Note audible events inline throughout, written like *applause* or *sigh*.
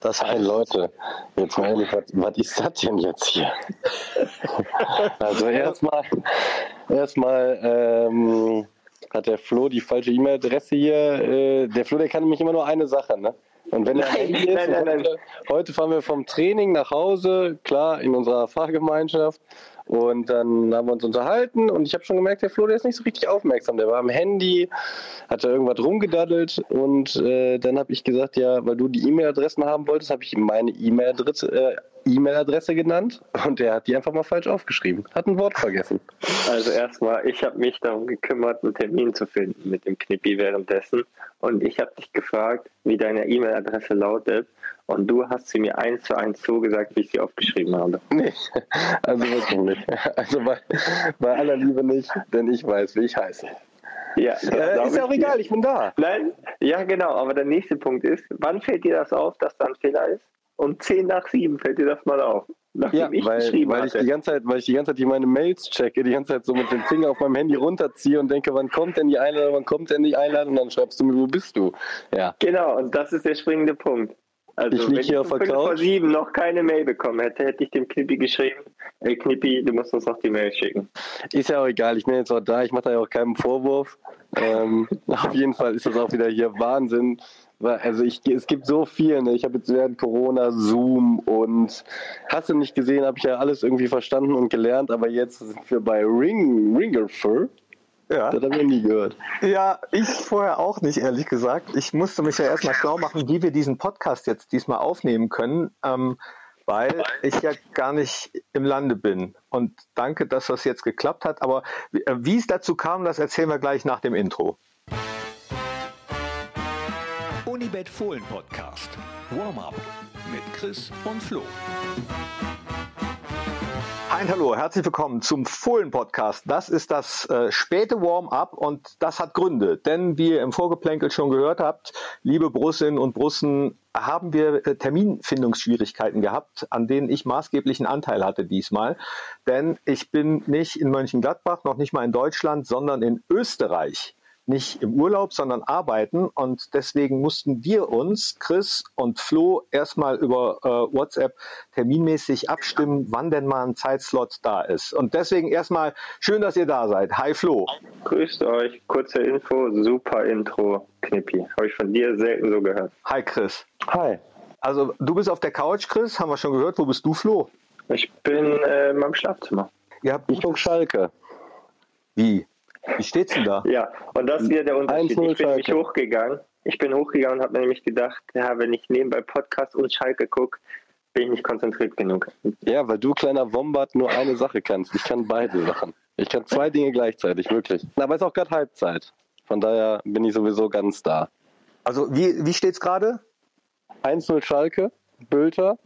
Das heißt, Leute, jetzt mal ehrlich, was, was ist das denn jetzt hier? *laughs* also erstmal, erstmal ähm, hat der Flo die falsche E-Mail-Adresse hier. Äh, der Flo, der kann nämlich immer nur eine Sache, ne? Und wenn er nein, ist, nein, nein, heute, heute fahren wir vom Training nach Hause, klar, in unserer Fahrgemeinschaft. Und dann haben wir uns unterhalten und ich habe schon gemerkt, der Flo, der ist nicht so richtig aufmerksam. Der war am Handy, hat da irgendwas rumgedaddelt und äh, dann habe ich gesagt, ja, weil du die E-Mail-Adressen haben wolltest, habe ich ihm meine E-Mail-Adresse äh, E-Mail-Adresse genannt und der hat die einfach mal falsch aufgeschrieben. Hat ein Wort vergessen. Also erstmal, ich habe mich darum gekümmert, einen Termin zu finden mit dem Knippi währenddessen. Und ich habe dich gefragt, wie deine E-Mail-Adresse lautet. Und du hast sie mir eins zu eins zugesagt, wie ich sie aufgeschrieben habe. Nee, *laughs* also wirklich nicht. Also bei, bei aller Liebe nicht, denn ich weiß, wie ich heiße. Ja, äh, ist ja auch egal, ich bin da. Nein, ja genau, aber der nächste Punkt ist, wann fällt dir das auf, dass da ein Fehler ist? Um 10 nach 7 fällt dir das mal auf. Ja, ich weil, weil ich die ganze Zeit, weil ich die ganze Zeit die meine Mails checke, die ganze Zeit so mit dem Finger auf meinem Handy runterziehe und denke, wann kommt denn die Einladung, wann kommt denn die Einladung, und dann schreibst du mir, wo bist du? Ja. Genau, und das ist der springende Punkt. Also, ich hier der Couch. vor sieben noch keine Mail bekommen hätte, hätte ich dem Knippi geschrieben, ey Knippi, du musst uns noch die Mail schicken. Ist ja auch egal, ich bin jetzt auch da, ich mache da ja auch keinen Vorwurf. Ähm, *laughs* auf jeden Fall ist das auch wieder hier Wahnsinn, also ich, es gibt so viel. Ne? Ich habe jetzt während Corona Zoom und hast du nicht gesehen, habe ich ja alles irgendwie verstanden und gelernt, aber jetzt sind wir bei Ring, Ringerfur. Ja. Das habe ich nie gehört. Ja, ich vorher auch nicht, ehrlich gesagt. Ich musste mich ja erstmal schlau machen, wie wir diesen Podcast jetzt diesmal aufnehmen können, ähm, weil ich ja gar nicht im Lande bin. Und danke, dass das jetzt geklappt hat. Aber äh, wie es dazu kam, das erzählen wir gleich nach dem Intro. Unibet Fohlen Podcast. Warm-up mit Chris und Flo. Und hallo, herzlich willkommen zum Fohlen Podcast. Das ist das äh, späte Warm-up und das hat Gründe, denn wie ihr im Vorgeplänkel schon gehört habt, liebe Brussinnen und Brussen, haben wir äh, Terminfindungsschwierigkeiten gehabt, an denen ich maßgeblichen Anteil hatte diesmal. Denn ich bin nicht in Mönchengladbach, noch nicht mal in Deutschland, sondern in Österreich nicht im Urlaub, sondern arbeiten. Und deswegen mussten wir uns, Chris und Flo, erstmal über äh, WhatsApp terminmäßig abstimmen, wann denn mal ein Zeitslot da ist. Und deswegen erstmal schön, dass ihr da seid. Hi Flo. Grüßt euch. Kurze Info, super Intro, Knippi. Habe ich von dir selten so gehört. Hi Chris. Hi. Also du bist auf der Couch, Chris, haben wir schon gehört. Wo bist du, Flo? Ich bin äh, in meinem Schlafzimmer. Ihr habt ich Schalke. Wie? Wie steht's denn da? Ja, und das ist wieder der Unterschied. Ich bin nämlich hochgegangen. Ich bin hochgegangen und habe mir nämlich gedacht, ja, wenn ich nebenbei Podcast und Schalke gucke, bin ich nicht konzentriert genug. Ja, weil du, kleiner Wombat, nur eine Sache kannst. Ich kann beide Sachen. Ich kann zwei Dinge gleichzeitig, wirklich. Aber es ist auch gerade Halbzeit. Von daher bin ich sowieso ganz da. Also, wie, wie steht's gerade? 1-0 Schalke, Bülter,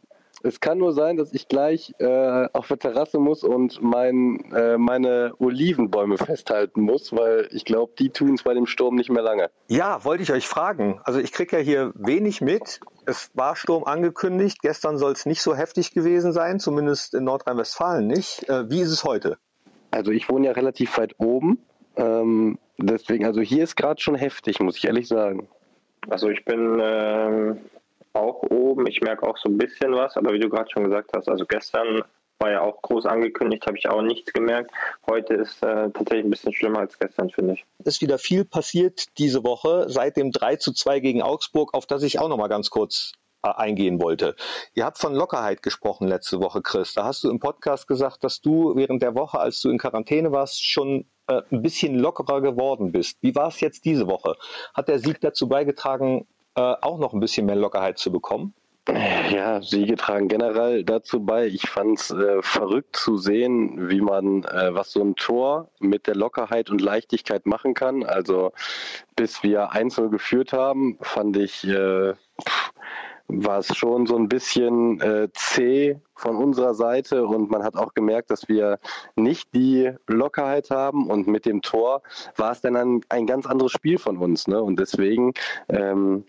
es kann nur sein, dass ich gleich äh, auf der Terrasse muss und mein, äh, meine Olivenbäume *laughs* festhalten muss, weil ich glaube, die tun es bei dem Sturm nicht mehr lange. Ja, wollte ich euch fragen. Also ich kriege ja hier wenig mit. Es war Sturm angekündigt. Gestern soll es nicht so heftig gewesen sein, zumindest in Nordrhein-Westfalen nicht. Äh, wie ist es heute? Also ich wohne ja relativ weit oben. Ähm, deswegen, also hier ist gerade schon heftig, muss ich ehrlich sagen. Also ich bin ähm, auch oben. Ich merke auch so ein bisschen was, aber wie du gerade schon gesagt hast, also gestern war ja auch groß angekündigt, habe ich auch nichts gemerkt. Heute ist äh, tatsächlich ein bisschen schlimmer als gestern, finde ich. Ist wieder viel passiert diese Woche seit dem 3 zu 2 gegen Augsburg, auf das ich auch noch mal ganz kurz äh, eingehen wollte. Ihr habt von Lockerheit gesprochen letzte Woche, Chris. Da hast du im Podcast gesagt, dass du während der Woche, als du in Quarantäne warst, schon äh, ein bisschen lockerer geworden bist. Wie war es jetzt diese Woche? Hat der Sieg dazu beigetragen, äh, auch noch ein bisschen mehr Lockerheit zu bekommen? Ja, Siege tragen generell dazu bei. Ich fand es äh, verrückt zu sehen, wie man, äh, was so ein Tor mit der Lockerheit und Leichtigkeit machen kann. Also bis wir einzeln geführt haben, fand ich, äh, war es schon so ein bisschen äh, zäh von unserer Seite und man hat auch gemerkt, dass wir nicht die Lockerheit haben und mit dem Tor war es dann ein, ein ganz anderes Spiel von uns. Ne? Und deswegen ähm,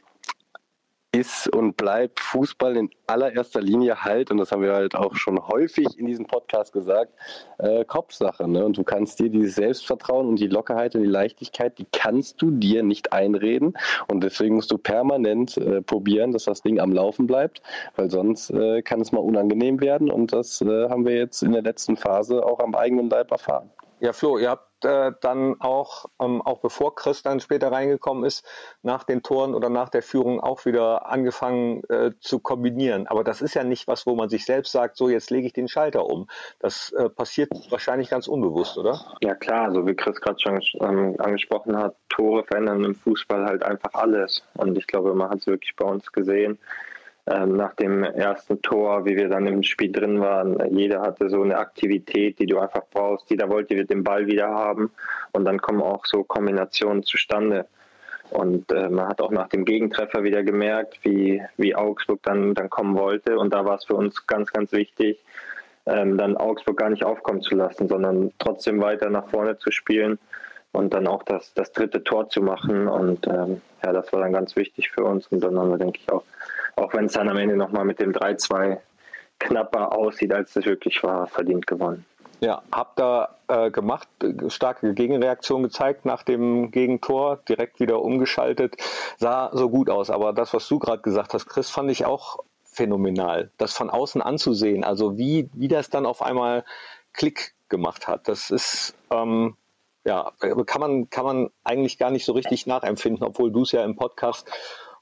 ist und bleibt Fußball in allererster Linie halt, und das haben wir halt auch schon häufig in diesem Podcast gesagt, äh, Kopfsache. Ne? Und du kannst dir dieses Selbstvertrauen und die Lockerheit und die Leichtigkeit, die kannst du dir nicht einreden. Und deswegen musst du permanent äh, probieren, dass das Ding am Laufen bleibt, weil sonst äh, kann es mal unangenehm werden. Und das äh, haben wir jetzt in der letzten Phase auch am eigenen Leib erfahren. Ja, Flo, ihr habt äh, dann auch, ähm, auch bevor Chris dann später reingekommen ist, nach den Toren oder nach der Führung auch wieder angefangen äh, zu kombinieren. Aber das ist ja nicht was, wo man sich selbst sagt, so jetzt lege ich den Schalter um. Das äh, passiert wahrscheinlich ganz unbewusst, oder? Ja klar, so wie Chris gerade schon ähm, angesprochen hat, Tore verändern im Fußball halt einfach alles. Und ich glaube, man hat es wirklich bei uns gesehen nach dem ersten Tor, wie wir dann im Spiel drin waren, jeder hatte so eine Aktivität, die du einfach brauchst. Jeder wollte den Ball wieder haben und dann kommen auch so Kombinationen zustande. Und äh, man hat auch nach dem Gegentreffer wieder gemerkt, wie, wie Augsburg dann, dann kommen wollte. Und da war es für uns ganz, ganz wichtig, ähm, dann Augsburg gar nicht aufkommen zu lassen, sondern trotzdem weiter nach vorne zu spielen und dann auch das, das dritte Tor zu machen. Und ähm, ja, das war dann ganz wichtig für uns. Und dann haben wir, denke ich, auch auch wenn es dann am Ende nochmal mit dem 3-2 knapper aussieht, als es wirklich war, verdient gewonnen. Ja, habt da äh, gemacht, starke Gegenreaktion gezeigt nach dem Gegentor, direkt wieder umgeschaltet, sah so gut aus. Aber das, was du gerade gesagt hast, Chris, fand ich auch phänomenal, das von außen anzusehen. Also wie, wie das dann auf einmal Klick gemacht hat. Das ist, ähm, ja, kann man, kann man eigentlich gar nicht so richtig nachempfinden, obwohl du es ja im Podcast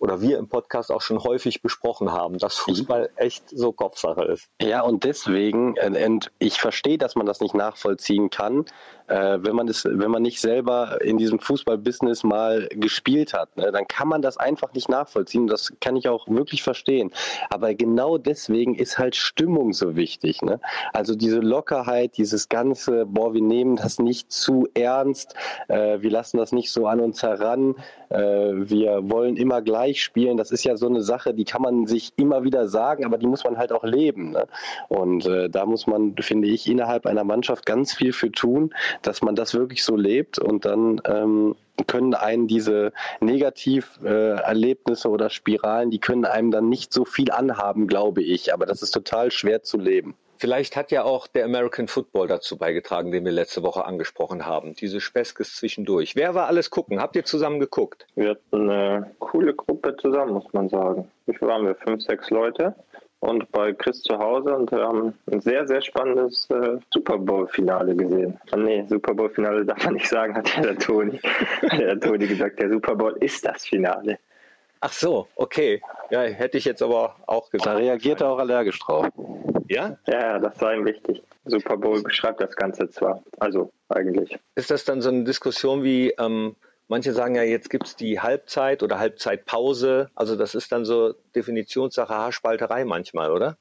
oder wir im Podcast auch schon häufig besprochen haben, dass Fußball echt so Kopfsache ist. Ja, und deswegen, äh, und ich verstehe, dass man das nicht nachvollziehen kann, äh, wenn man das, wenn man nicht selber in diesem Fußballbusiness mal gespielt hat, ne, dann kann man das einfach nicht nachvollziehen. Das kann ich auch wirklich verstehen. Aber genau deswegen ist halt Stimmung so wichtig. Ne? Also diese Lockerheit, dieses ganze, boah, wir nehmen das nicht zu ernst, äh, wir lassen das nicht so an uns heran, wir wollen immer gleich spielen. Das ist ja so eine Sache, die kann man sich immer wieder sagen, aber die muss man halt auch leben. Ne? Und äh, da muss man, finde ich, innerhalb einer Mannschaft ganz viel für tun, dass man das wirklich so lebt und dann ähm, können einen diese Negativerlebnisse äh, oder Spiralen, die können einem dann nicht so viel anhaben, glaube ich. Aber das ist total schwer zu leben. Vielleicht hat ja auch der American Football dazu beigetragen, den wir letzte Woche angesprochen haben. Diese Speskes zwischendurch. Wer war alles gucken? Habt ihr zusammen geguckt? Wir hatten eine coole Gruppe zusammen, muss man sagen. Wie viel waren wir? Fünf, sechs Leute und bei Chris zu Hause und wir haben ein sehr, sehr spannendes äh, Super Bowl-Finale gesehen. Ah, nee, Super Bowl-Finale darf man nicht sagen, hat ja der Toni, *laughs* der Toni gesagt. Der Super Bowl ist das Finale. Ach so, okay. Ja, hätte ich jetzt aber auch gesagt. Da reagiert er auch allergisch drauf. Ja? Ja, das war ihm wichtig. Super Bowl beschreibt das Ganze zwar. Also eigentlich. Ist das dann so eine Diskussion wie, ähm, Manche sagen ja, jetzt gibt es die Halbzeit oder Halbzeitpause. Also das ist dann so Definitionssache Haarspalterei manchmal, oder?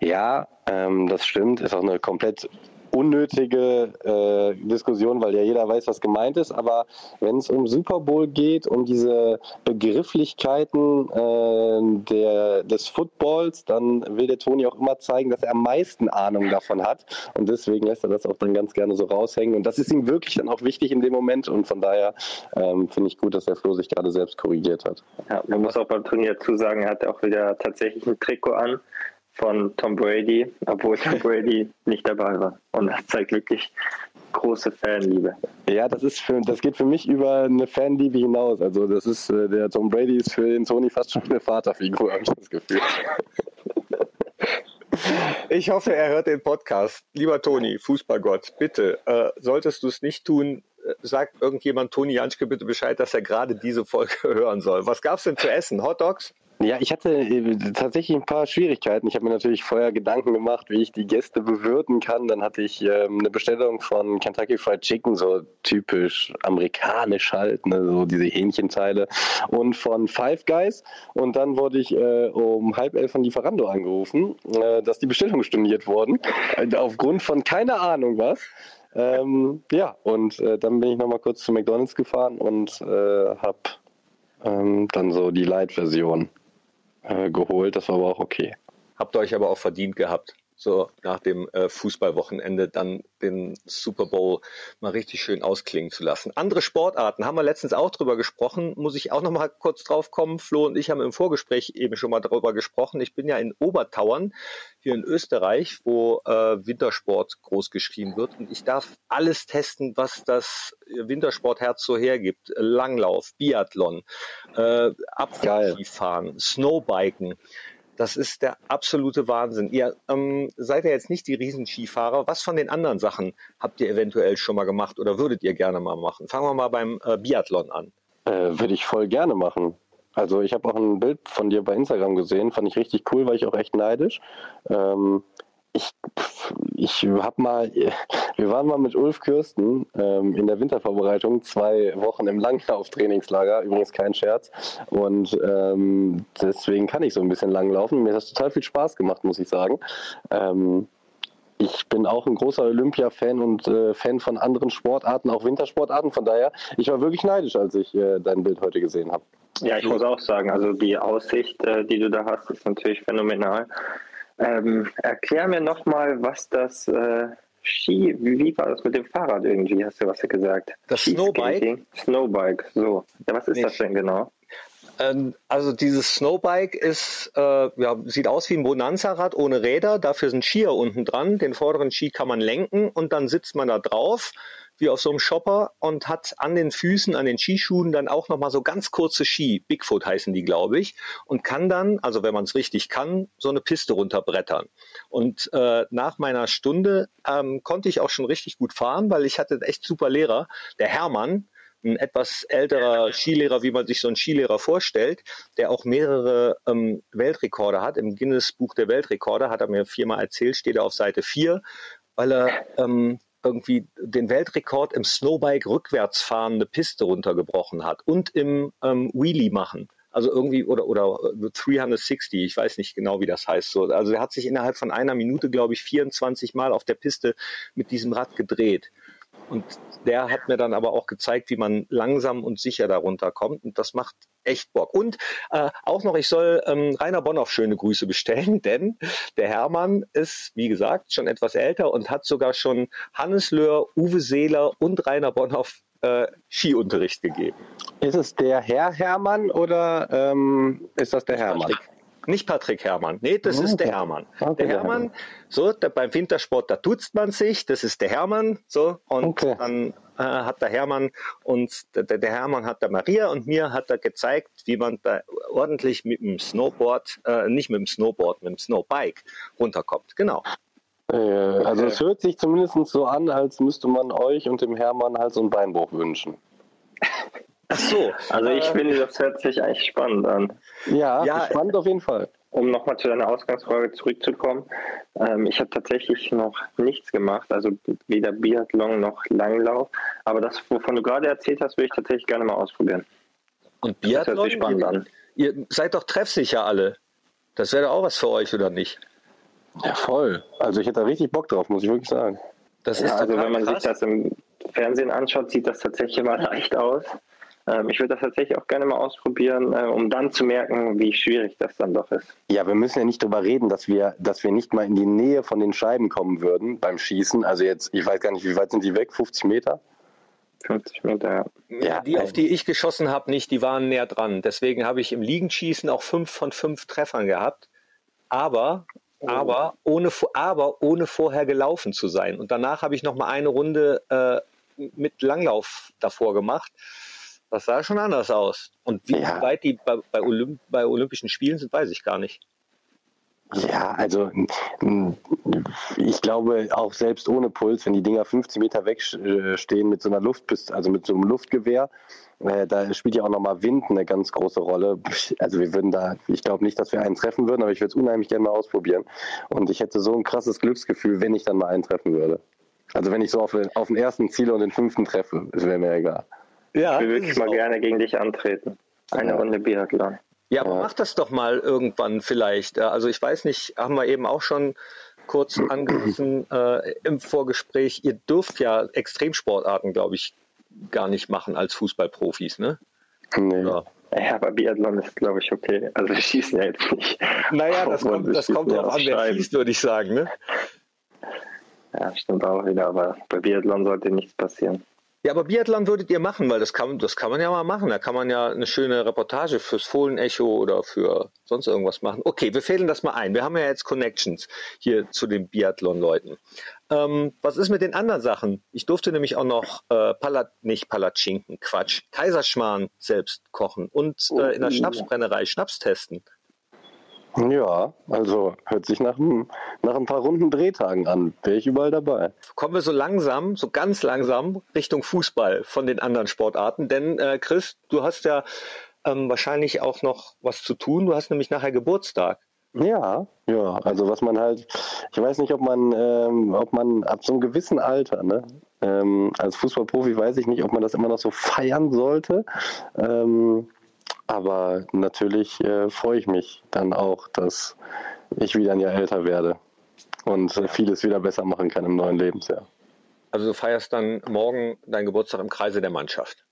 Ja, ähm, das stimmt. Ist auch eine komplett unnötige äh, Diskussion, weil ja jeder weiß, was gemeint ist. Aber wenn es um Super Bowl geht, um diese Begrifflichkeiten äh, der, des Footballs, dann will der Toni auch immer zeigen, dass er am meisten Ahnung davon hat. Und deswegen lässt er das auch dann ganz gerne so raushängen. Und das ist ihm wirklich dann auch wichtig in dem Moment. Und von daher ähm, finde ich gut, dass der Flo sich gerade selbst korrigiert hat. Ja, man muss auch beim dazu sagen, er hat auch wieder tatsächlich ein Trikot an von Tom Brady, obwohl Tom *laughs* Brady nicht dabei war. Und das zeigt wirklich große Fanliebe. Ja, das ist für, das geht für mich über eine Fanliebe hinaus. Also das ist äh, der Tom Brady ist für den Tony fast schon eine Vaterfigur, habe ich das Gefühl. *laughs* Ich hoffe, er hört den Podcast. Lieber Toni, Fußballgott, bitte, äh, solltest du es nicht tun, äh, sagt irgendjemand Toni Janschke bitte Bescheid, dass er gerade diese Folge *laughs* hören soll. Was gab es denn zu essen? Hot Dogs? Ja, ich hatte äh, tatsächlich ein paar Schwierigkeiten. Ich habe mir natürlich vorher Gedanken gemacht, wie ich die Gäste bewirten kann. Dann hatte ich ähm, eine Bestellung von Kentucky Fried Chicken, so typisch amerikanisch halt, ne, so diese Hähnchenteile, und von Five Guys. Und dann wurde ich äh, um halb elf von Lieferando angerufen, äh, dass die Bestellungen storniert wurden, äh, aufgrund von keine Ahnung was. Ähm, ja, und äh, dann bin ich nochmal kurz zu McDonalds gefahren und äh, habe ähm, dann so die Light-Version äh, geholt. Das war aber auch okay. Habt ihr euch aber auch verdient gehabt. So nach dem äh, Fußballwochenende dann den Super Bowl mal richtig schön ausklingen zu lassen. Andere Sportarten haben wir letztens auch drüber gesprochen, muss ich auch noch mal kurz drauf kommen. Flo und ich haben im Vorgespräch eben schon mal darüber gesprochen. Ich bin ja in Obertauern hier in Österreich, wo äh, Wintersport groß geschrieben wird und ich darf alles testen, was das Wintersportherz so hergibt. Langlauf, Biathlon, äh, Abfahrskifahren, Snowbiken. Das ist der absolute Wahnsinn. Ihr ähm, seid ja jetzt nicht die Riesenskifahrer. Was von den anderen Sachen habt ihr eventuell schon mal gemacht oder würdet ihr gerne mal machen? Fangen wir mal beim äh, Biathlon an. Äh, Würde ich voll gerne machen. Also ich habe auch ein Bild von dir bei Instagram gesehen, fand ich richtig cool, war ich auch echt neidisch. Ähm, ich, ich habe mal, wir waren mal mit Ulf Kürsten ähm, in der Wintervorbereitung zwei Wochen im Langlauf-Trainingslager, übrigens kein Scherz. Und ähm, deswegen kann ich so ein bisschen langlaufen. Mir hat das total viel Spaß gemacht, muss ich sagen. Ähm, ich bin auch ein großer Olympia-Fan und äh, Fan von anderen Sportarten, auch Wintersportarten. Von daher, ich war wirklich neidisch, als ich äh, dein Bild heute gesehen habe. Ja, ich muss auch sagen, also die Aussicht, äh, die du da hast, ist natürlich phänomenal. Ähm, erklär mir nochmal, was das äh, Ski, wie, war das mit dem Fahrrad irgendwie, hast du was gesagt? Das Snowbike? Snowbike, so. Ja, was ist Nicht. das denn genau? Ähm, also dieses Snowbike ist, äh, ja, sieht aus wie ein Bonanza-Rad ohne Räder. Dafür sind Skier unten dran. Den vorderen Ski kann man lenken und dann sitzt man da drauf wie auf so einem Shopper und hat an den Füßen, an den Skischuhen dann auch nochmal so ganz kurze Ski, Bigfoot heißen die, glaube ich, und kann dann, also wenn man es richtig kann, so eine Piste runterbrettern. Und äh, nach meiner Stunde ähm, konnte ich auch schon richtig gut fahren, weil ich hatte echt super Lehrer. Der Hermann, ein etwas älterer Skilehrer, wie man sich so einen Skilehrer vorstellt, der auch mehrere ähm, Weltrekorde hat. Im Guinness Buch der Weltrekorde hat er mir viermal erzählt, steht er auf Seite 4, weil er ähm, irgendwie den Weltrekord im Snowbike rückwärts fahrende Piste runtergebrochen hat und im ähm, Wheelie machen. Also irgendwie, oder, oder 360, äh, ich weiß nicht genau, wie das heißt. So. Also er hat sich innerhalb von einer Minute, glaube ich, 24 Mal auf der Piste mit diesem Rad gedreht. Und der hat mir dann aber auch gezeigt, wie man langsam und sicher darunter kommt. Und das macht echt Bock. Und äh, auch noch, ich soll ähm, Rainer Bonhoff schöne Grüße bestellen, *laughs* denn der Hermann ist, wie gesagt, schon etwas älter und hat sogar schon Hannes Löhr, Uwe Seeler und Rainer Bonhoff äh, Skiunterricht gegeben. Ist es der Herr Hermann oder ähm, ist das der Hermann? Patrick. Nicht Patrick Hermann. Nee, das okay. ist der Hermann. Okay. Der Hermann, so, der, beim Wintersport, da tutzt man sich, das ist der Hermann, so, und okay. dann äh, hat der Hermann uns, der, der Hermann hat der Maria und mir hat er gezeigt, wie man da ordentlich mit dem Snowboard, äh, nicht mit dem Snowboard, mit dem Snowbike runterkommt. Genau. Äh, also es hört sich zumindest so an, als müsste man euch und dem Hermann halt so einen Beinbruch wünschen. Ach so. Also ich äh, finde, das hört sich eigentlich spannend an. Ja, ja spannend auf jeden Fall. Um nochmal zu deiner Ausgangsfrage zurückzukommen, ähm, ich habe tatsächlich noch nichts gemacht, also weder Biathlon noch Langlauf. Aber das, wovon du gerade erzählt hast, würde ich tatsächlich gerne mal ausprobieren. Und Biathlon? Das hört sich spannend ihr, an. Ihr seid doch treffsicher alle. Das wäre doch auch was für euch, oder nicht? Ja, voll. Also ich hätte da richtig Bock drauf, muss ich wirklich sagen. Das ist ja, also wenn man krass. sich das im Fernsehen anschaut, sieht das tatsächlich mal *laughs* leicht aus. Ähm, ich würde das tatsächlich auch gerne mal ausprobieren, äh, um dann zu merken, wie schwierig das dann doch ist. Ja, wir müssen ja nicht darüber reden, dass wir, dass wir nicht mal in die Nähe von den Scheiben kommen würden beim Schießen. Also jetzt, ich weiß gar nicht, wie weit sind die weg? 50 Meter? 50 Meter, ja. ja die, auf die ich geschossen habe, nicht, die waren näher dran. Deswegen habe ich im Liegenschießen auch fünf von fünf Treffern gehabt. Aber oh. aber ohne, aber ohne vorher gelaufen zu sein. Und danach habe ich noch mal eine Runde äh, mit Langlauf davor gemacht. Das sah schon anders aus. Und wie ja. weit die bei, bei, Olymp bei Olympischen Spielen sind, weiß ich gar nicht. Ja, also ich glaube auch selbst ohne Puls, wenn die Dinger 15 Meter wegstehen mit so einer Luftpiste, also mit so einem Luftgewehr, äh, da spielt ja auch nochmal Wind eine ganz große Rolle. Also wir würden da, ich glaube nicht, dass wir einen treffen würden, aber ich würde es unheimlich gerne mal ausprobieren. Und ich hätte so ein krasses Glücksgefühl, wenn ich dann mal einen treffen würde. Also wenn ich so auf, auf den ersten Ziele und den fünften treffe, wäre mir egal. Ja, ich will wirklich mal auch. gerne gegen dich antreten. Eine ja. Runde Biathlon. Ja, aber ja. mach das doch mal irgendwann vielleicht. Also ich weiß nicht, haben wir eben auch schon kurz angerissen äh, im Vorgespräch. Ihr dürft ja Extremsportarten, glaube ich, gar nicht machen als Fußballprofis, ne? Nee. Ja. Ja, aber Biathlon ist, glaube ich, okay. Also wir schießen ja jetzt nicht. Naja, *laughs* das kommt, das kommt ja drauf auf an, wer schießt, würde ich sagen. Ne? Ja, stimmt auch wieder, aber bei Biathlon sollte nichts passieren. Ja, aber Biathlon würdet ihr machen, weil das kann, das kann man ja mal machen. Da kann man ja eine schöne Reportage fürs Fohlenecho oder für sonst irgendwas machen. Okay, wir fädeln das mal ein. Wir haben ja jetzt Connections hier zu den Biathlon-Leuten. Ähm, was ist mit den anderen Sachen? Ich durfte nämlich auch noch äh, Palat, nicht Palatschinken, Quatsch, Kaiserschmarrn selbst kochen und äh, in der Oh. Schnapsbrennerei Schnaps testen. Ja, also hört sich nach, ein- nach ein paar runden Drehtagen an. Wäre ich überall dabei. Kommen wir so langsam, so ganz langsam Richtung Fußball von den anderen Sportarten. Denn äh, Chris, du hast ja ähm, wahrscheinlich auch noch was zu tun. Du hast nämlich nachher Geburtstag. Ja, ja, also was man halt, ich weiß nicht, ob man, ähm, ob man ab so einem gewissen Alter, ne, ähm, als Fußballprofi weiß ich nicht, ob man das immer noch so feiern sollte. Ähm, aber natürlich äh, freue ich mich dann auch, dass ich wieder ein Jahr älter werde und äh, vieles wieder besser machen kann im neuen Lebensjahr. Also du feierst dann morgen deinen Geburtstag im Kreise der Mannschaft.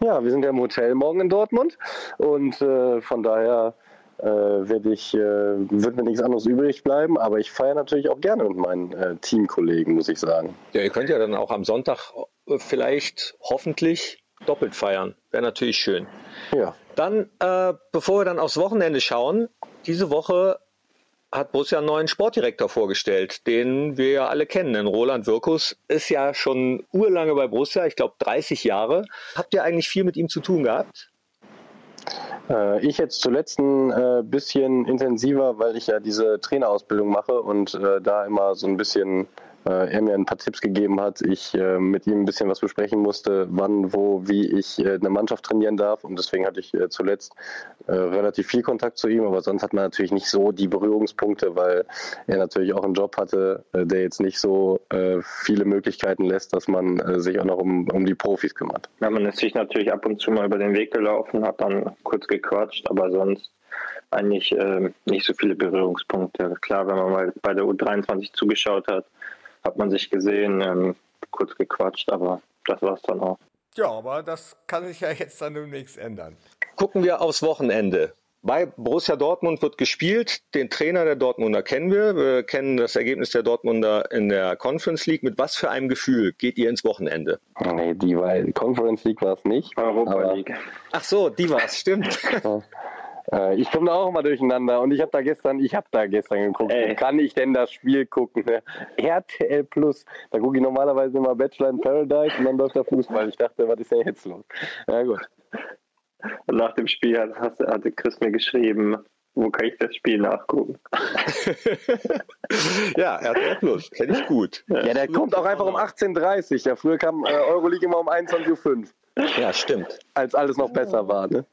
Ja, wir sind ja im Hotel morgen in Dortmund und äh, von daher äh, werde ich, äh, wird mir nichts anderes übrig bleiben, aber ich feiere natürlich auch gerne mit meinen äh, Teamkollegen, muss ich sagen. Ja, ihr könnt ja dann auch am Sonntag äh, vielleicht hoffentlich doppelt feiern. Wäre natürlich schön. Ja, Dann, äh, bevor wir dann aufs Wochenende schauen, diese Woche hat Borussia einen neuen Sportdirektor vorgestellt, den wir ja alle kennen. Denn Roland Wirkus ist ja schon urlange bei Borussia, ich glaube 30 Jahre. Habt ihr eigentlich viel mit ihm zu tun gehabt? äh, ich jetzt zuletzt ein äh, bisschen intensiver, weil ich ja diese Trainerausbildung mache und äh, da immer so ein bisschen äh, er mir ein paar Tipps gegeben hat, ich äh, mit ihm ein bisschen was besprechen musste, wann, wo, wie ich äh, eine Mannschaft trainieren darf. Und deswegen hatte ich äh, zuletzt äh, relativ viel Kontakt zu ihm, aber sonst hat man natürlich nicht so die Berührungspunkte, weil er natürlich auch einen Job hatte, äh, der jetzt nicht so äh, viele Möglichkeiten lässt, dass man äh, sich auch noch um, um die Profis kümmert. Ja, man ist sich natürlich ab und zu mal über den Weg gelaufen, hat dann kurz gequatscht, aber sonst eigentlich ähm, nicht so viele Berührungspunkte. Klar, wenn man mal bei der U23 zugeschaut hat, hat man sich gesehen, ähm, kurz gequatscht, aber das war es dann auch. Ja, aber das kann sich ja jetzt dann demnächst ändern. Gucken wir aufs Wochenende. Bei Borussia Dortmund wird gespielt. Den Trainer der Dortmunder kennen wir. Wir kennen das Ergebnis der Dortmunder in der Conference League. Mit was für einem Gefühl geht ihr ins Wochenende? Nee, die war, Conference League war es nicht. Europa aber- League. Ach so, die war's, stimmt. Äh, Ich komme da auch immer durcheinander und ich habe da gestern, ich habe da gestern geguckt. Ey. Kann ich denn das Spiel gucken? *laughs* ne? RTL Plus. Da gucke ich normalerweise immer Bachelor in Paradise und dann läuft der Fußball. Ich dachte, was ist denn jetzt los? Ja gut. Und nach dem Spiel hat, hatte Chris mir geschrieben, wo kann ich das Spiel nachgucken? *laughs* ja, RTL Plus, kenne ich gut. Ja, der kommt auch einfach um 18.30 Uhr. Ja, früher kam äh, Euroleague immer um 21.05 Uhr, Ja, stimmt. als alles noch besser war. Ne?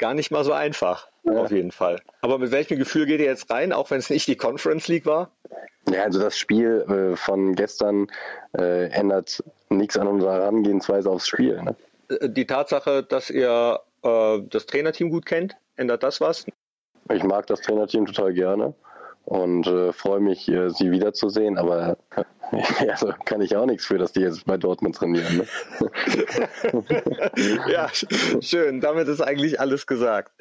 Gar nicht mal so einfach, auf jeden Fall. Aber mit welchem Gefühl geht ihr jetzt rein, auch wenn es nicht die Conference League war? Ja, also das Spiel äh, von gestern äh, ändert nichts an unserer Herangehensweise aufs Spiel. Ne? Äh, Die Tatsache, dass ihr äh, das Trainerteam gut kennt, ändert das was? Ich mag das Trainerteam total gerne und äh, freue mich, äh, sie wiederzusehen, aber *laughs* äh, also kann ich auch nichts für, dass die jetzt bei Dortmund trainieren. Ne? *laughs* ja, sch- schön. Damit ist eigentlich alles gesagt.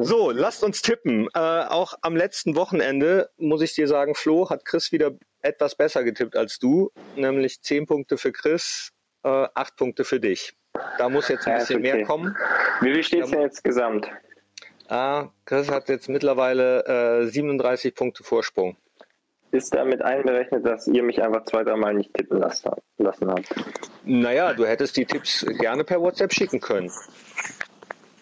So, lasst uns tippen. Äh, auch am letzten Wochenende, muss ich dir sagen, Flo, hat Chris wieder etwas besser getippt als du, nämlich 10 Punkte für Chris, äh, 8 Punkte für dich. Da muss jetzt ein Ja, bisschen okay. mehr kommen. Wie viel steht es denn jetzt gesamt? Ah, Chris hat jetzt mittlerweile äh, 37 Punkte Vorsprung. Ist damit einberechnet, dass ihr mich einfach zwei, dreimal nicht tippen lassen lassen habt? Naja, du hättest die Tipps gerne per WhatsApp schicken können.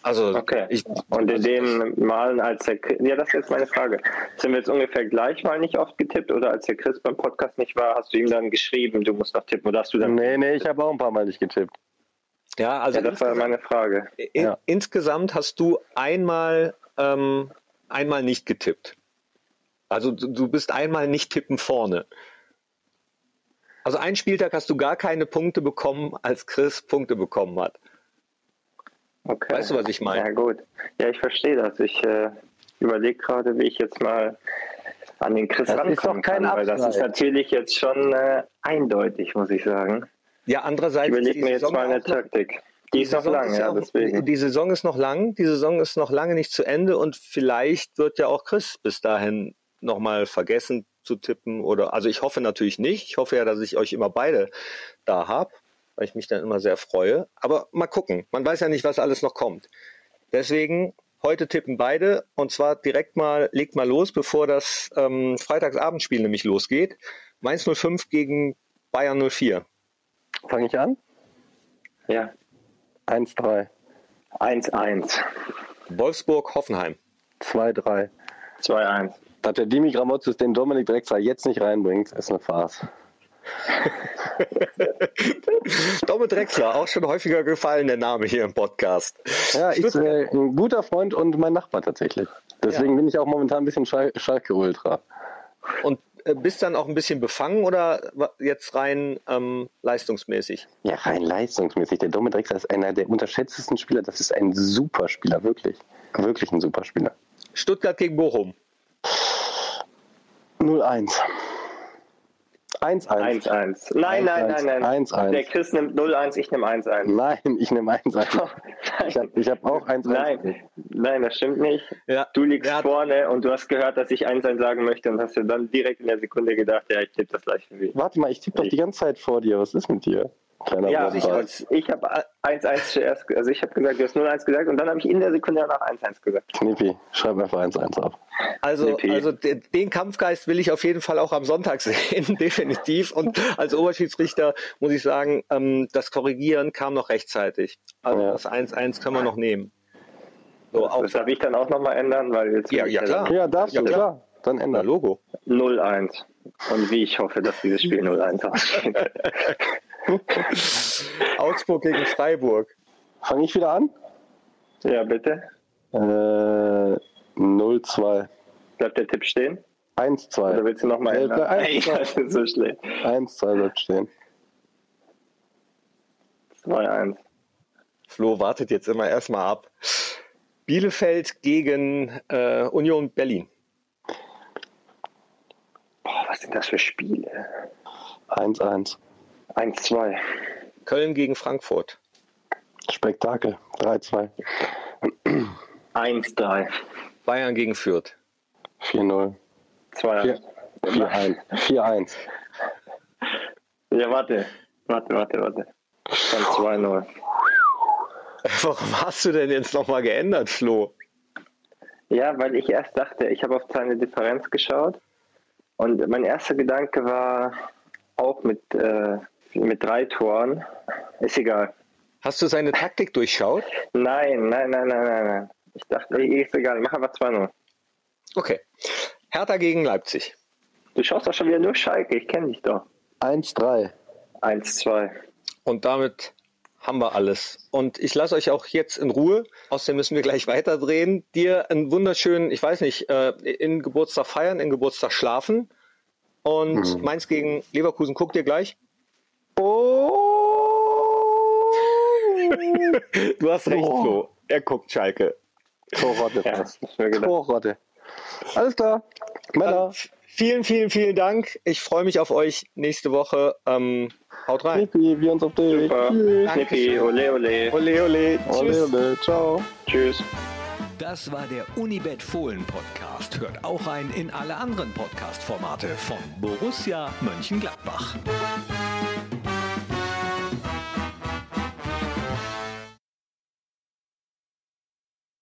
Also, Okay. ich, Und in den Malen, als der Chris, ja, das ist jetzt meine Frage. Sind wir jetzt ungefähr gleich mal nicht oft getippt oder als der Chris beim Podcast nicht war, hast du ihm dann geschrieben, du musst noch tippen oder hast du dann. Nee, nee, ich habe auch ein paar Mal nicht getippt. ja, also Ja, das war meine Frage. In, Ja. Insgesamt hast du einmal, ähm, einmal nicht getippt. Also du, du bist einmal nicht tippen vorne. Also einen Spieltag hast du gar keine Punkte bekommen, als Chris Punkte bekommen hat. Okay. Weißt du, was ich meine? Ja, gut. Ja, ich verstehe das. Ich äh, überlege gerade, wie ich jetzt mal an den Chris Das ist rankommen doch kein kann, weil das ist natürlich jetzt schon äh, eindeutig, muss ich sagen. Ja, andererseits überlege die mir jetzt Saison mal eine Taktik. Die ist noch Saison lang, ist ja, auch, deswegen. Die Saison ist noch lang, die Saison ist noch lange nicht zu Ende und vielleicht wird ja auch Chris bis dahin nochmal vergessen zu tippen oder, also ich hoffe natürlich nicht. Ich hoffe ja, dass ich euch immer beide da habe, weil ich mich dann immer sehr freue. Aber mal gucken. Man weiß ja nicht, was alles noch kommt. Deswegen heute tippen beide und zwar direkt mal, legt mal los, bevor das ähm, Freitagsabendspiel nämlich losgeht. Mainz 05 gegen Bayern 04. Fange ich an? Ja. 1-3. 1-1. Wolfsburg, Hoffenheim. 2-3. 2-1. Dass der Dimi Gramotzes den Dominik Drexler jetzt nicht reinbringt, ist eine Farce. *laughs* Domme Drexler, auch schon häufiger gefallen, der Name hier im Podcast. Ja, ich bin äh, ein guter Freund und mein Nachbar tatsächlich. Deswegen bin ich auch momentan ein bisschen Schal Schalke Ultra. Und äh, bist dann auch ein bisschen befangen oder jetzt rein ähm, leistungsmäßig? Ja, rein leistungsmäßig. Der Dominik Drexler ist einer der unterschätztesten Spieler. Das ist ein super Spieler, wirklich. Wirklich ein super Spieler. Stuttgart gegen Bochum. 0-1. 1-1. 1-1. Nein, nein, nein, nein. 1-1. Der Chris nimmt 0-1, ich nehme 1-1. Nein, ich nehme 1-1. Ich habe hab auch 1-1. Nein, nein, das stimmt nicht. Ja, Du liegst hat- vorne und du hast gehört, dass ich 1-1 sagen möchte und hast dir dann direkt in der Sekunde gedacht, ja, ich tippe das gleich wie. Warte mal, ich tippe doch die ganze Zeit vor dir. Was ist mit dir? Kleiner Ja, ich, Wortball. ich habe 1-1 zuerst, also ich habe gesagt, du hast 0-1 gesagt und dann habe ich in der Sekunde danach 1-1 gesagt. Knippi, schreib einfach 1-1 auf. Also, also de- den Kampfgeist will ich auf jeden Fall auch am Sonntag *laughs* sehen, definitiv. Und als Oberschiedsrichter muss ich sagen, ähm, das Korrigieren kam noch rechtzeitig. Also Ja. das 1-1 können wir noch nehmen. So, auch Das darf ich dann auch nochmal ändern, weil jetzt Ja, ja, klar. Ja, darfst Ja, du, klar. klar. Dann ändern. Logo. 0-1. Und wie ich hoffe, dass dieses Spiel 0-1 ausgeht. *laughs* *laughs* Augsburg gegen Freiburg. Fange ich wieder an? ja, bitte. Äh, 0-2. Bleibt der Tipp stehen? 1-2. Oder willst du nochmal ändern? Ey, *laughs* das ist so schlecht. 1-2 bleibt stehen. 2-1. Flo wartet jetzt immer erstmal ab. Bielefeld gegen äh, Union Berlin. Boah, was sind das für Spiele? 1-1. 1-2. Köln gegen Frankfurt. Spektakel. 3-2. 1-3. Bayern gegen Fürth. 4-0. 2-1. 4-1. 4-1. Ja, warte. Warte, warte, warte. Dann 2-0. *laughs* Warum hast du denn jetzt nochmal geändert, Flo? Ja, weil ich erst dachte, ich habe auf seine Differenz geschaut und mein erster Gedanke war auch mit, äh, mit drei Toren. Ist egal. Hast du seine Taktik durchschaut? Nein, nein, nein, nein, nein, nein. Ich dachte, ist egal, ich mache einfach 2-0. Okay. Hertha gegen Leipzig. Du schaust doch schon wieder nur Schalke, ich kenne dich doch. 1-3. 1-2. Und damit haben wir alles. Und ich lasse euch auch jetzt in Ruhe. Außerdem müssen wir gleich weiterdrehen. Dir einen wunderschönen, ich weiß nicht, äh, in Geburtstag feiern, in Geburtstag schlafen. Und Mainz gegen Leverkusen guckt ihr gleich. *laughs* Du hast recht, Oh. Flo. Er guckt Schalke. Torrotte Ja, fast. Torrotte. Alles klar. Männer. Vielen, vielen, vielen Dank. Ich freue mich auf euch nächste Woche. Ähm, haut rein. Knippi, wir uns auf dich. Super. Tschüss. Knippi, ole, ole. Ole, ole. Ole, Tschüss. ole. Ciao. Tschüss. Das war der Unibet Fohlen Podcast. Hört auch rein in alle anderen Podcast-Formate von Borussia Mönchengladbach.